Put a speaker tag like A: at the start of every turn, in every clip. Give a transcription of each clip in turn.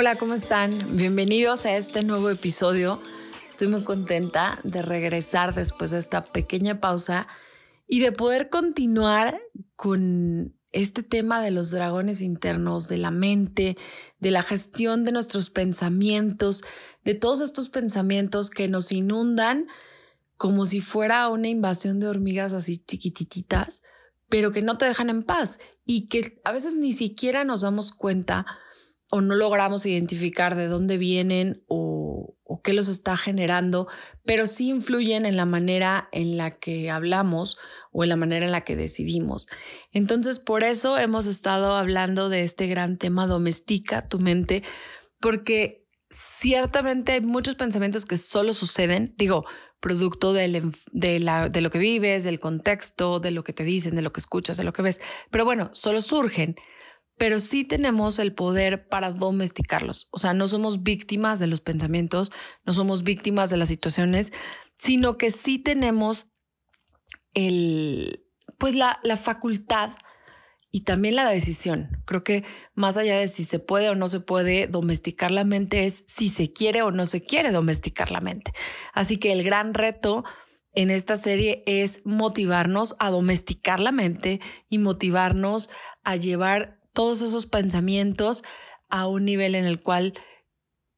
A: Hola, ¿cómo están? Bienvenidos a este nuevo episodio. Estoy muy contenta de regresar después de esta pequeña pausa y de poder continuar con este tema de los dragones internos, de la mente, de la gestión de nuestros pensamientos, de todos estos pensamientos que nos inundan como si fuera una invasión de hormigas así chiquititas, pero que no te dejan en paz y que a veces ni siquiera nos damos cuenta o no logramos identificar de dónde vienen o, qué los está generando, pero sí influyen en la manera en la que hablamos o en la manera en la que decidimos. Entonces, por eso hemos estado hablando de este gran tema, domestica tu mente, porque ciertamente hay muchos pensamientos que solo suceden, digo, producto de, lo que vives, del contexto, de lo que te dicen, de lo que escuchas, de lo que ves, pero bueno, solo surgen pero sí tenemos el poder para domesticarlos. O sea, no somos víctimas de los pensamientos, no somos víctimas de las situaciones, sino que sí tenemos el, pues la, la facultad y también la decisión. Creo que más allá de si se puede o no se puede domesticar la mente es si se quiere o no se quiere domesticar la mente. Así que el gran reto en esta serie es motivarnos a domesticar la mente y motivarnos a llevar todos esos pensamientos a un nivel en el cual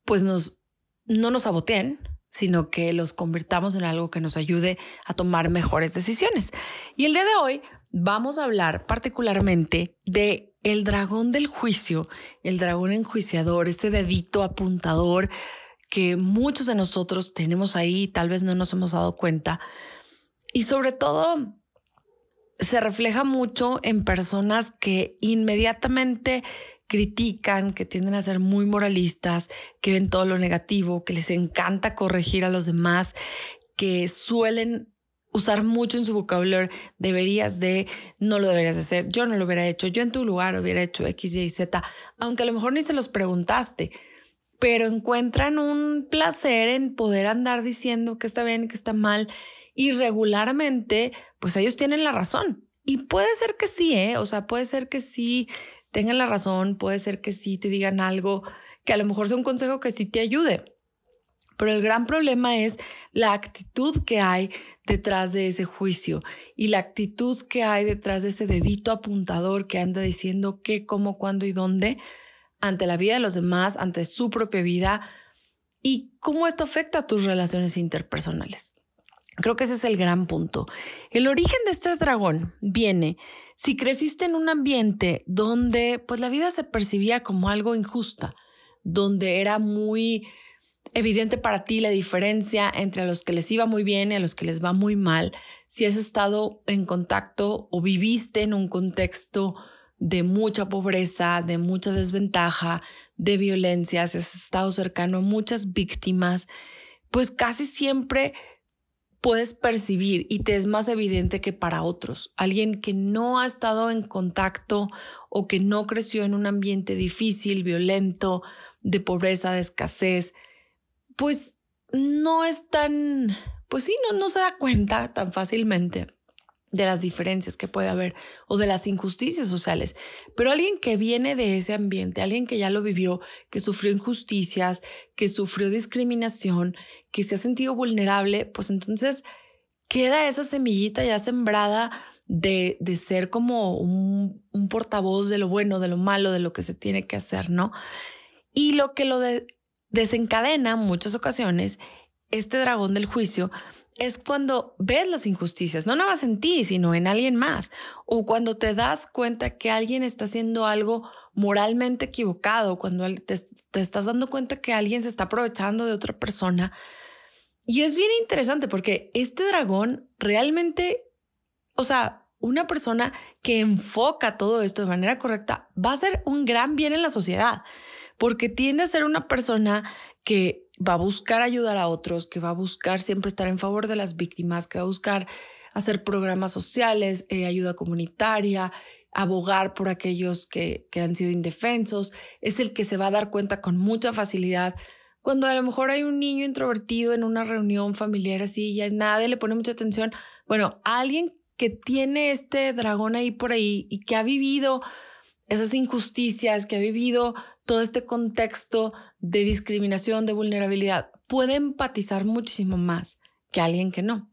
A: pues nos, no nos saboteen, sino que los convirtamos en algo que nos ayude a tomar mejores decisiones. Y el día de hoy vamos a hablar particularmente de el dragón del juicio, el dragón enjuiciador, ese dedito apuntador que muchos de nosotros tenemos ahí, tal vez no nos hemos dado cuenta. Y sobre todo, se refleja mucho en personas que inmediatamente critican, que tienden a ser muy moralistas, que ven todo lo negativo, que les encanta corregir a los demás, que suelen usar mucho en su vocabulario, deberías de, no lo deberías de hacer, yo no lo hubiera hecho, yo en tu lugar hubiera hecho X, Y, Z, aunque a lo mejor ni se los preguntaste, pero encuentran un placer en poder andar diciendo que está bien, que está mal y regularmente, pues ellos tienen la razón. Y puede ser que sí, ¿eh? O sea, puede ser que sí tengan la razón, puede ser que sí te digan algo que a lo mejor sea un consejo que sí te ayude. Pero el gran problema es la actitud que hay detrás de ese juicio y la actitud que hay detrás de ese dedito apuntador que anda diciendo qué, cómo, cuándo y dónde ante la vida de los demás, ante su propia vida y cómo esto afecta a tus relaciones interpersonales. Creo que ese es el gran punto. El origen de este dragón viene si creciste en un ambiente donde pues la vida se percibía como algo injusta, donde era muy evidente para ti la diferencia entre a los que les iba muy bien y a los que les va muy mal, si has estado en contacto o viviste en un contexto de mucha pobreza, de mucha desventaja, de violencia, si has estado cercano a muchas víctimas, pues casi siempre puedes percibir y te es más evidente que para otros. Alguien que no ha estado en contacto o que no creció en un ambiente difícil, violento, de pobreza, de escasez, pues no es tan, pues sí, no, no se da cuenta tan fácilmente de las diferencias que puede haber o de las injusticias sociales. Pero alguien que viene de ese ambiente, alguien que ya lo vivió, que sufrió injusticias, que sufrió discriminación, que se ha sentido vulnerable, pues entonces queda esa semillita ya sembrada de, de ser como un, un, portavoz de lo bueno, de lo malo, de lo que se tiene que hacer, ¿no? Y lo que lo desencadena en muchas ocasiones, este dragón del juicio, es cuando ves las injusticias, no nada más en ti, sino en alguien más, o cuando te das cuenta que alguien está haciendo algo moralmente equivocado, cuando te, te estás dando cuenta que alguien se está aprovechando de otra persona. Y es bien interesante porque este dragón realmente, o sea, una persona que enfoca todo esto de manera correcta va a ser un gran bien en la sociedad, porque tiende a ser una persona que va a buscar ayudar a otros, que va a buscar siempre estar en favor de las víctimas, que va a buscar hacer programas sociales, eh, ayuda comunitaria, abogar por aquellos que, que han sido indefensos, es el que se va a dar cuenta con mucha facilidad cuando a lo mejor hay un niño introvertido en una reunión familiar así y a nadie le pone mucha atención. Bueno, alguien que tiene este dragón ahí por ahí y que ha vivido esas injusticias, que ha vivido todo este contexto de discriminación, de vulnerabilidad, puede empatizar muchísimo más que alguien que no.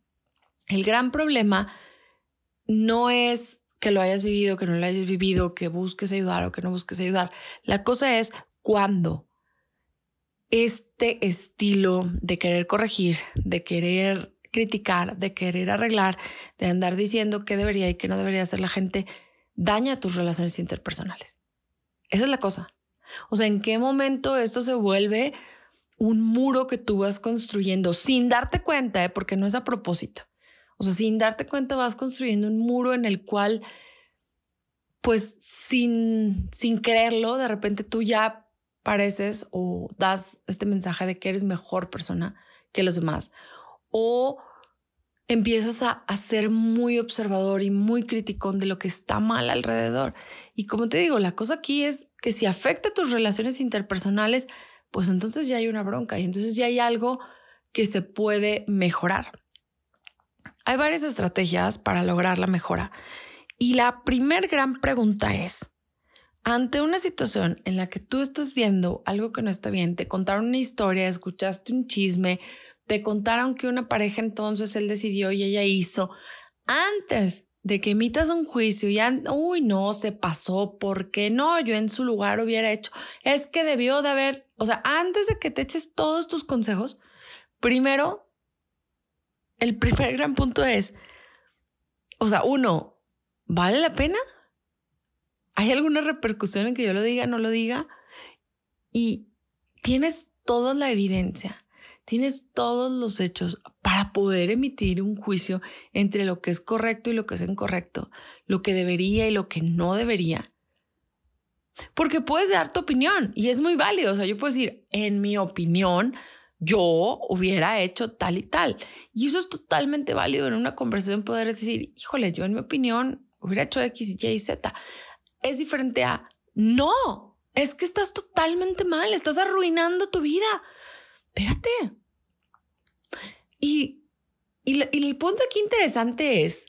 A: El gran problema no es que lo hayas vivido, que no lo hayas vivido, que busques ayudar o que no busques ayudar. La cosa es cuándo este estilo de querer corregir, de querer criticar, de querer arreglar, de andar diciendo qué debería y qué no debería hacer la gente, daña tus relaciones interpersonales. Esa es la cosa. O sea, ¿en qué momento esto se vuelve un muro que tú vas construyendo sin darte cuenta, eh? porque no es a propósito? O sea, sin darte cuenta vas construyendo un muro en el cual, pues sin, sin creerlo, de repente tú ya pareces o das este mensaje de que eres mejor persona que los demás. O empiezas a, ser muy observador y muy criticón de lo que está mal alrededor. Y como te digo, la cosa aquí es que si afecta tus relaciones interpersonales, pues entonces ya hay una bronca y entonces ya hay algo que se puede mejorar. Hay varias estrategias para lograr la mejora. Y la primer gran pregunta es, ante una situación en la que tú estás viendo algo que no está bien, te contaron una historia, escuchaste un chisme, te contaron que una pareja entonces él decidió y ella hizo, antes de que emitas un juicio, ya, uy, no, se pasó, ¿por qué no? Yo en su lugar hubiera hecho, es que debió de haber, o sea, antes de que te eches todos tus consejos, primero, el primer gran punto es, o sea, uno, ¿vale la pena? ¿Hay alguna repercusión en que yo lo diga, no lo diga? Y tienes toda la evidencia, tienes todos los hechos para poder emitir un juicio entre lo que es correcto y lo que es incorrecto, lo que debería y lo que no debería. Porque puedes dar tu opinión y es muy válido. O sea, yo puedo decir, en mi opinión, yo hubiera hecho tal y tal. Y eso es totalmente válido en una conversación poder decir, híjole, yo en mi opinión hubiera hecho X, Y y Z es diferente a no, es que estás totalmente mal, estás arruinando tu vida. Espérate. Y, y, el punto aquí interesante es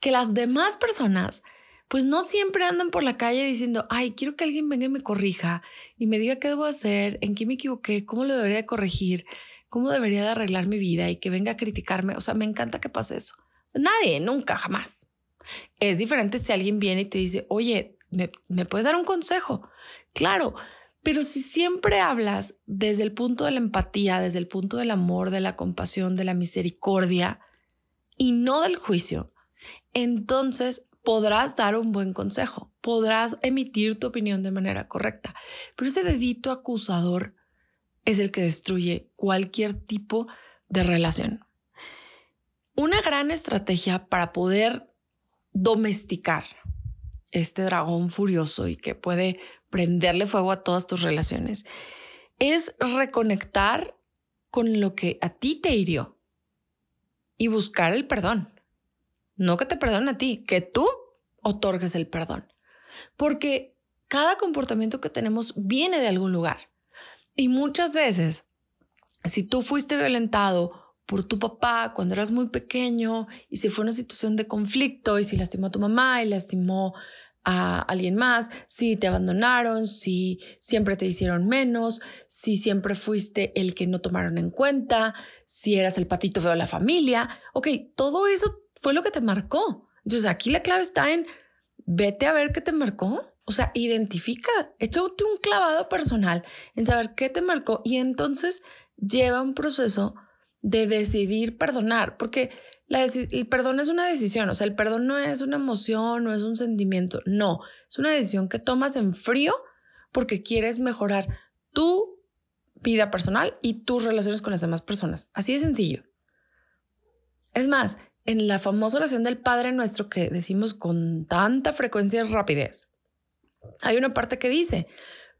A: que las demás personas pues no siempre andan por la calle diciendo, ay, quiero que alguien venga y me corrija y me diga qué debo hacer, en qué me equivoqué, cómo lo debería de corregir, cómo debería de arreglar mi vida y que venga a criticarme. O sea, me encanta que pase eso. Nadie, nunca, jamás. Es diferente si alguien viene y te dice, oye, ¿me, puedes dar un consejo? Claro, pero si siempre hablas desde el punto de la empatía, desde el punto del amor, de la compasión, de la misericordia y no del juicio, entonces podrás dar un buen consejo, podrás emitir tu opinión de manera correcta. Pero ese dedito acusador es el que destruye cualquier tipo de relación. Una gran estrategia para poder domesticar este dragón furioso y que puede prenderle fuego a todas tus relaciones, es reconectar con lo que a ti te hirió y buscar el perdón. No que te perdone a ti, que tú otorgues el perdón. Porque cada comportamiento que tenemos viene de algún lugar. Y muchas veces, si tú fuiste violentado por tu papá cuando eras muy pequeño y si fue una situación de conflicto y si lastimó a tu mamá y lastimó a alguien más, si te abandonaron, si siempre te hicieron menos, si siempre fuiste el que no tomaron en cuenta, si eras el patito feo de la familia. Ok, todo eso fue lo que te marcó. Entonces aquí la clave está en vete a ver qué te marcó. O sea, identifica, échate un clavado personal en saber qué te marcó y entonces lleva un proceso de decidir perdonar, porque el perdón es una decisión, o sea, el perdón no es una emoción, no es un sentimiento, no, es una decisión que tomas en frío porque quieres mejorar tu vida personal y tus relaciones con las demás personas. Así de sencillo. Es más, en la famosa oración del Padre Nuestro que decimos con tanta frecuencia y rapidez, hay una parte que dice,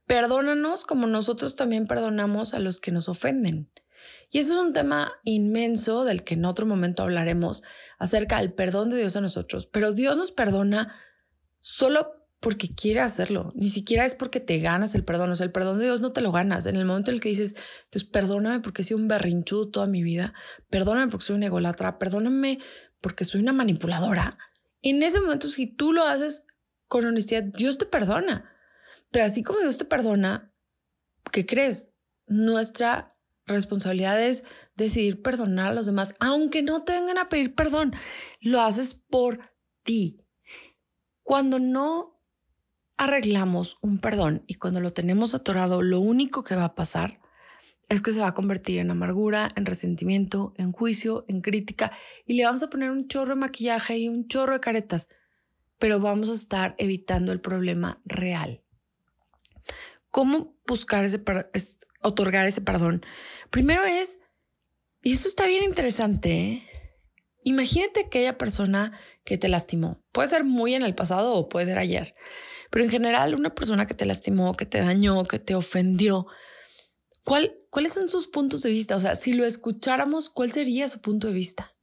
A: perdónanos como nosotros también perdonamos a los que nos ofenden. Y eso es un tema inmenso del que en otro momento hablaremos acerca del perdón de Dios a nosotros. Pero Dios nos perdona solo porque quiere hacerlo, ni siquiera es porque te ganas el perdón, o sea, el perdón de Dios no te lo ganas. En el momento en el que dices, Dios, perdóname porque he sido un berrinchudo toda mi vida, perdóname porque soy una egolatra, perdóname porque soy una manipuladora. En ese momento, si tú lo haces con honestidad, Dios te perdona. Pero así como Dios te perdona, ¿qué crees? Nuestra responsabilidad es decidir perdonar a los demás, aunque no te vengan a pedir perdón. Lo haces por ti. Cuando no arreglamos un perdón y cuando lo tenemos atorado, lo único que va a pasar es que se va a convertir en amargura, en resentimiento, en juicio, en crítica y le vamos a poner un chorro de maquillaje y un chorro de caretas, pero vamos a estar evitando el problema real. ¿Cómo buscar ese, otorgar ese perdón? Primero es, y eso está bien interesante, ¿eh? imagínate aquella persona que te lastimó. Puede ser muy en el pasado o puede ser ayer. Pero en general, una persona que te lastimó, que te dañó, que te ofendió, ¿cuál, ¿cuáles son sus puntos de vista? O sea, si lo escucháramos, ¿cuál sería su punto de vista?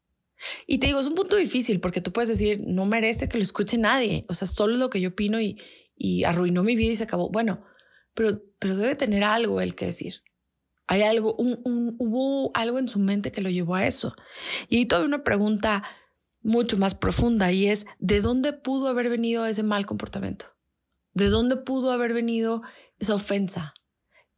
A: Y te digo, es un punto difícil porque tú puedes decir, no merece que lo escuche nadie. O sea, solo lo que yo opino y, y arruinó mi vida y se acabó. Bueno, pero, pero debe tener algo el que decir. Hay algo, hubo algo en su mente que lo llevó a eso. Y ahí todavía una pregunta mucho más profunda y es, ¿de dónde pudo haber venido ese mal comportamiento? ¿De dónde pudo haber venido esa ofensa?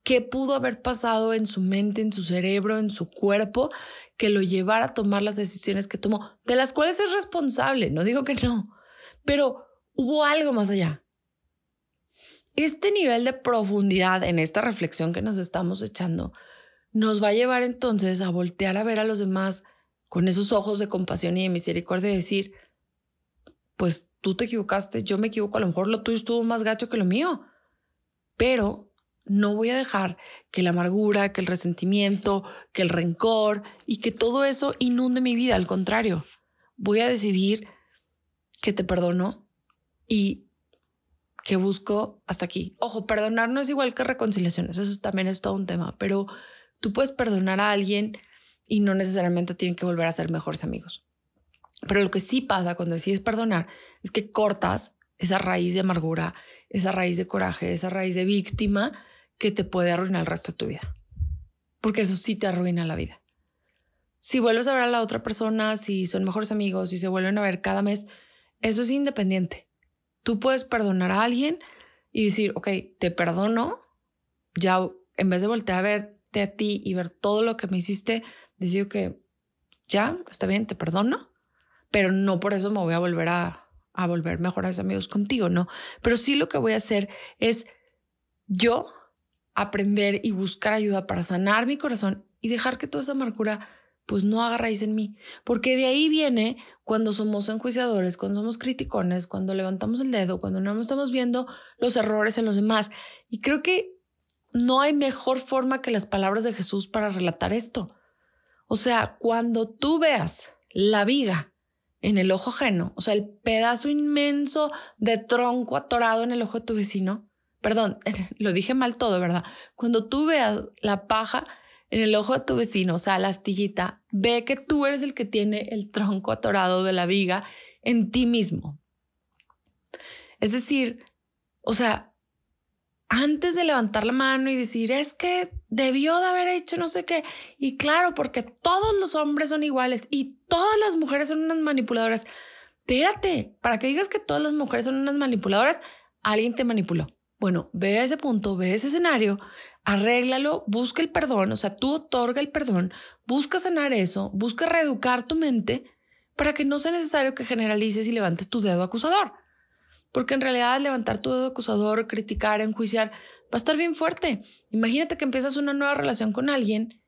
A: ¿Qué pudo haber pasado en su mente, en su cerebro, en su cuerpo que lo llevara a tomar las decisiones que tomó, de las cuales es responsable? No digo que no, pero hubo algo más allá. Este nivel de profundidad en esta reflexión que nos estamos echando nos va a llevar entonces a voltear a ver a los demás con esos ojos de compasión y de misericordia y decir, pues tú te equivocaste, yo me equivoco, a lo mejor lo tuyo estuvo más gacho que lo mío, pero no voy a dejar que la amargura, que el resentimiento, que el rencor y que todo eso inunde mi vida, al contrario, voy a decidir que te perdono y que busco hasta aquí. Ojo, perdonar no es igual que reconciliación, eso también es todo un tema, pero tú puedes perdonar a alguien y no necesariamente tienen que volver a ser mejores amigos. Pero lo que sí pasa cuando decides perdonar es que cortas esa raíz de amargura, esa raíz de coraje, esa raíz de víctima que te puede arruinar el resto de tu vida. Porque eso sí te arruina la vida. Si vuelves a ver a la otra persona, si son mejores amigos, si se vuelven a ver cada mes, eso es independiente. Tú puedes perdonar a alguien y decir, ok, te perdono, ya en vez de voltear a verte a ti y ver todo lo que me hiciste, decir que ya, está bien, te perdono, pero no por eso me voy a volver a, a volver mejores amigos contigo, no. Pero sí lo que voy a hacer es yo aprender y buscar ayuda para sanar mi corazón y dejar que toda esa amargura pues no haga raíz en mí, porque de ahí viene cuando somos enjuiciadores, cuando somos criticones, cuando levantamos el dedo, cuando no estamos viendo los errores en los demás. Y creo que no hay mejor forma que las palabras de Jesús para relatar esto. O sea, cuando tú veas la viga en el ojo ajeno, o sea, el pedazo inmenso de tronco atorado en el ojo de tu vecino. Perdón, lo dije mal todo, ¿verdad? Cuando tú veas la paja en el ojo de tu vecino, o sea, la astillita, ve que tú eres el que tiene el tronco atorado de la viga en ti mismo. Es decir, o sea, antes de levantar la mano y decir, es que debió de haber hecho no sé qué. Y claro, porque todos los hombres son iguales y todas las mujeres son unas manipuladoras. Espérate, para que digas que todas las mujeres son unas manipuladoras, alguien te manipuló. Bueno, ve ese punto, ve ese escenario, arréglalo, busca el perdón, o sea, tú otorga el perdón, busca sanar eso, busca reeducar tu mente para que no sea necesario que generalices y levantes tu dedo acusador. Porque en realidad levantar tu dedo acusador, criticar, enjuiciar, va a estar bien fuerte. Imagínate que empiezas una nueva relación con alguien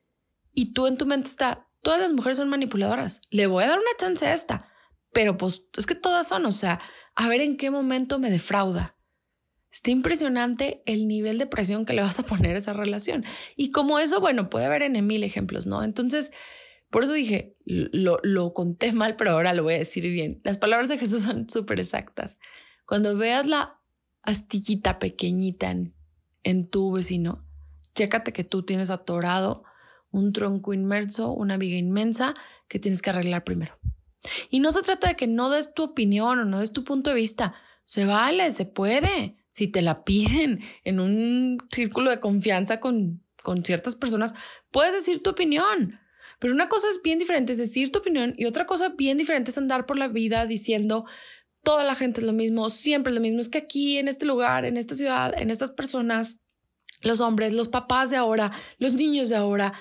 A: y tú en tu mente está, todas las mujeres son manipuladoras, le voy a dar una chance a esta, pero pues es que todas son, o sea, a ver en qué momento me defrauda. Está impresionante el nivel de presión que le vas a poner a esa relación. Y como eso, bueno, puede haber en mil ejemplos, ¿no? Entonces, por eso dije, lo, lo conté mal, pero ahora lo voy a decir bien. Las palabras de Jesús son súper exactas. Cuando veas la astillita pequeñita en, en tu vecino, chécate que tú tienes atorado un tronco inmerso, una viga inmensa que tienes que arreglar primero. Y no se trata de que no des tu opinión o no des tu punto de vista. Se vale, se puede. Si te la piden en un círculo de confianza con, con ciertas personas, puedes decir tu opinión. Pero una cosa es bien diferente, es decir tu opinión, y otra cosa bien diferente es andar por la vida diciendo toda la gente es lo mismo, siempre es lo mismo. Es que aquí, en este lugar, en esta ciudad, en estas personas, los hombres, los papás de ahora, los niños de ahora,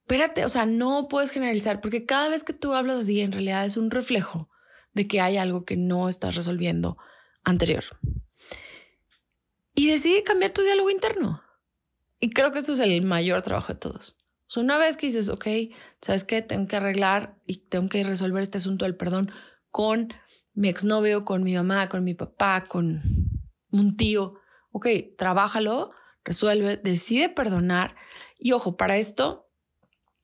A: espérate, o sea, no puedes generalizar porque cada vez que tú hablas así, en realidad es un reflejo de que hay algo que no estás resolviendo anterior. Y decide cambiar tu diálogo interno. Y creo que esto es el mayor trabajo de todos. O sea, una vez que dices, ok, ¿sabes qué? Tengo que arreglar y tengo que resolver este asunto del perdón con mi exnovio, con mi mamá, con mi papá, con un tío. Ok, trabájalo, resuelve, decide perdonar. Y ojo, para esto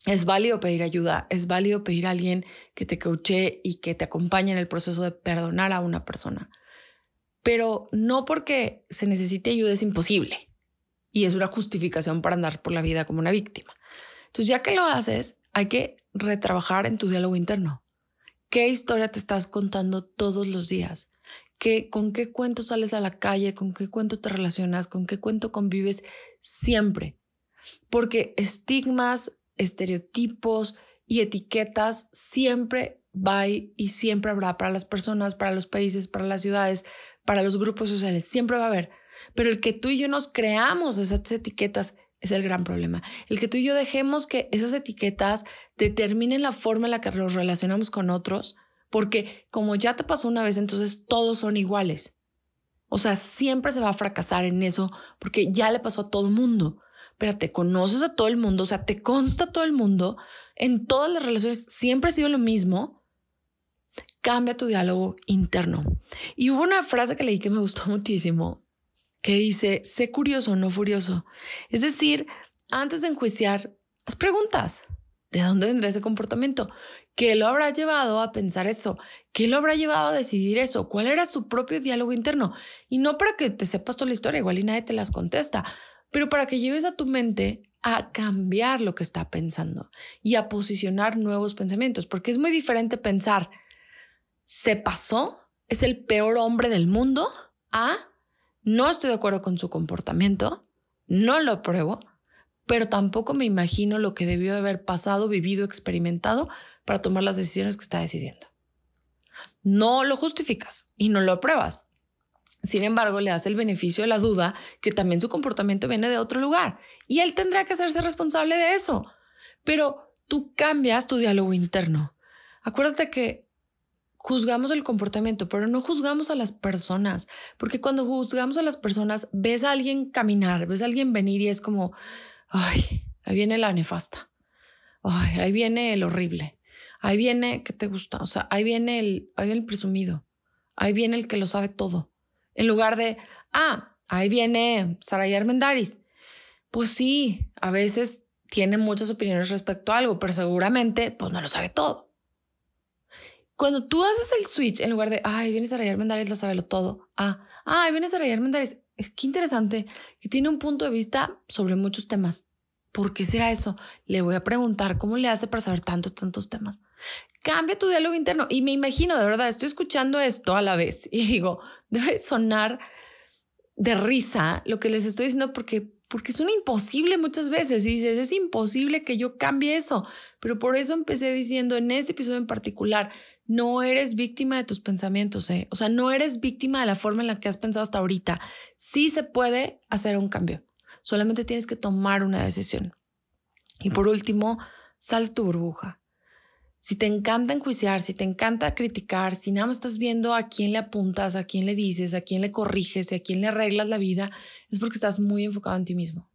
A: es válido pedir ayuda, es válido pedir a alguien que te coache y que te acompañe en el proceso de perdonar a una persona. Pero no porque se necesite ayuda es imposible y es una justificación para andar por la vida como una víctima. Entonces, ya que lo haces, hay que retrabajar en tu diálogo interno. ¿Qué historia te estás contando todos los días? ¿Qué, ¿Con qué cuento sales a la calle? ¿Con qué cuento te relacionas? ¿Con qué cuento convives siempre? Porque estigmas, estereotipos y etiquetas siempre va y siempre habrá para las personas, para los países, para las ciudades, para los grupos sociales, siempre va a haber. Pero el que tú y yo nos creamos esas etiquetas es el gran problema. El que tú y yo dejemos que esas etiquetas determinen la forma en la que nos relacionamos con otros, porque como ya te pasó una vez, entonces todos son iguales. O sea, siempre se va a fracasar en eso porque ya le pasó a todo el mundo te conoces a todo el mundo, o sea, te consta todo el mundo, en todas las relaciones siempre ha sido lo mismo, cambia tu diálogo interno. Y hubo una frase que leí que me gustó muchísimo, que dice, sé curioso, no furioso. Es decir, antes de enjuiciar, haz preguntas. ¿De dónde vendrá ese comportamiento? ¿Qué lo habrá llevado a pensar eso? ¿Qué lo habrá llevado a decidir eso? ¿Cuál era su propio diálogo interno? Y no para que te sepas toda la historia, igual y nadie te las contesta, pero para que lleves a tu mente a cambiar lo que está pensando y a posicionar nuevos pensamientos, porque es muy diferente pensar, se pasó, es el peor hombre del mundo, a no estoy de acuerdo con su comportamiento, no lo apruebo, pero tampoco me imagino lo que debió haber pasado, vivido, experimentado para tomar las decisiones que está decidiendo. No lo justificas y no lo apruebas, sin embargo, le hace el beneficio de la duda que también su comportamiento viene de otro lugar y él tendrá que hacerse responsable de eso. Pero tú cambias tu diálogo interno. Acuérdate que juzgamos el comportamiento, pero no juzgamos a las personas, porque cuando juzgamos a las personas, ves a alguien caminar, ves a alguien venir y es como, ay, ahí viene la nefasta, ay, ahí viene el horrible, ahí viene, ¿qué te gusta? O sea, ahí viene el, ahí viene el presumido, ahí viene el que lo sabe todo en lugar de, ah, ahí viene Saraya Armendaris. Pues sí, a veces tiene muchas opiniones respecto a algo, pero seguramente pues no lo sabe todo. Cuando tú haces el switch, en lugar de, ay, viene Saraya Armendaris, lo sabe todo, ah, ah, viene Saraya Armendaris, qué interesante, que tiene un punto de vista sobre muchos temas. ¿Por qué será eso? Le voy a preguntar cómo le hace para saber tantos, tantos temas. Cambia tu diálogo interno. Y me imagino, de verdad, estoy escuchando esto a la vez y digo, debe sonar de risa lo que les estoy diciendo porque, porque es un imposible muchas veces. Y dices, es imposible que yo cambie eso. Pero por eso empecé diciendo en este episodio en particular, no eres víctima de tus pensamientos, ¿eh? O sea, no eres víctima de la forma en la que has pensado hasta ahorita. Sí se puede hacer un cambio. Solamente tienes que tomar una decisión. Y por último, sal tu burbuja. Si te encanta enjuiciar, si te encanta criticar, si nada más estás viendo a quién le apuntas, a quién le dices, a quién le corriges, a quién le arreglas la vida, es porque estás muy enfocado en ti mismo.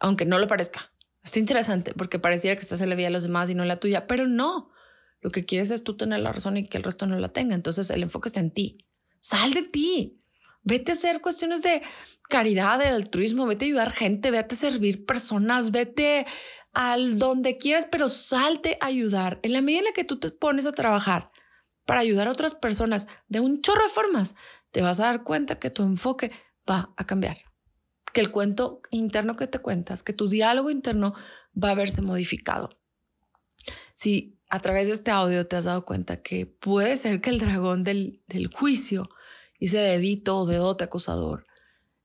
A: Aunque no lo parezca. Está interesante porque pareciera que estás en la vida de los demás y no en la tuya, pero no. Lo que quieres es tú tener la razón y que el resto no la tenga. Entonces el enfoque está en ti. Sal de ti. Vete a hacer cuestiones de caridad, de altruismo, vete a ayudar gente, vete a servir personas, vete al donde quieras, pero salte a ayudar. En la medida en la que tú te pones a trabajar para ayudar a otras personas de un chorro de formas, te vas a dar cuenta que tu enfoque va a cambiar. Que el cuento interno que te cuentas, que tu diálogo interno va a verse modificado. Si a través de este audio te has dado cuenta que puede ser que el dragón del, del juicio, ese dedito o dedote acusador,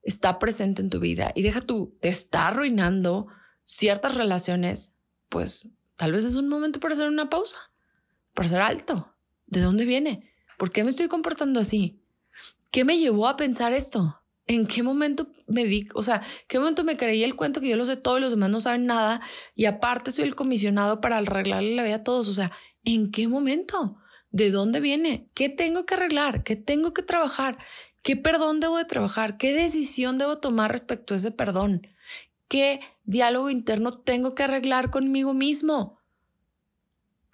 A: está presente en tu vida y deja tú, te está arruinando ciertas relaciones, pues tal vez es un momento para hacer una pausa, para hacer alto. ¿De dónde viene? ¿Por qué me estoy comportando así? ¿Qué me llevó a pensar esto? ¿En qué momento me di, o sea, qué momento me creí el cuento que yo lo sé todo y los demás no saben nada y aparte soy el comisionado para arreglarle la vida a todos? O sea, ¿en qué momento? ¿De dónde viene? ¿Qué tengo que arreglar? ¿Qué tengo que trabajar? ¿Qué perdón debo de trabajar? ¿Qué decisión debo tomar respecto a ese perdón? ¿Qué diálogo interno tengo que arreglar conmigo mismo?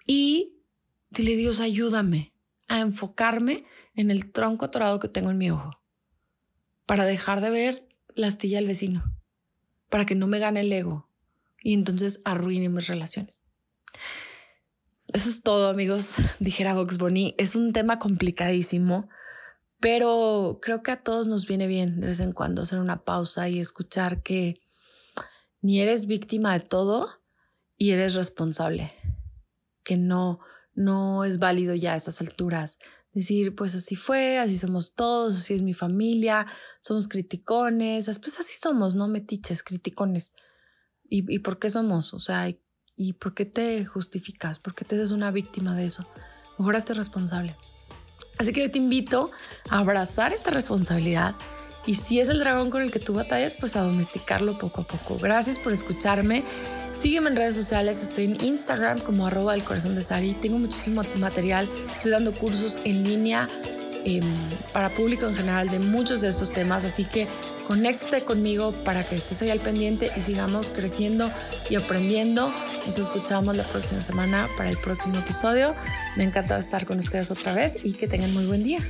A: Y dile, Dios, ayúdame a enfocarme en el tronco atorado que tengo en mi ojo para dejar de ver la astilla del vecino, para que no me gane el ego y entonces arruine mis relaciones. Eso es todo, amigos, dijera Vox Bonnie. Es un tema complicadísimo, pero creo que a todos nos viene bien de vez en cuando hacer una pausa y escuchar que ni eres víctima de todo y eres responsable, que no, no es válido ya a estas alturas decir, pues así fue, así somos todos, así es mi familia, somos criticones, pues así somos, ¿no? Metiches, criticones. ¿Y, y por qué somos? O sea, ¿y, por qué te justificas? ¿Por qué te haces una víctima de eso? Mejor hazte responsable. Así que yo te invito a abrazar esta responsabilidad y si es el dragón con el que tú batallas, pues a domesticarlo poco a poco. Gracias por escucharme. Sígueme en redes sociales, estoy en Instagram como arroba el corazón de Sari. Tengo muchísimo material, estoy dando cursos en línea em, para público en general de muchos de estos temas, así que conecte conmigo para que estés ahí al pendiente y sigamos creciendo y aprendiendo. Nos escuchamos la próxima semana para el próximo episodio. Me encanta estar con ustedes otra vez y que tengan muy buen día.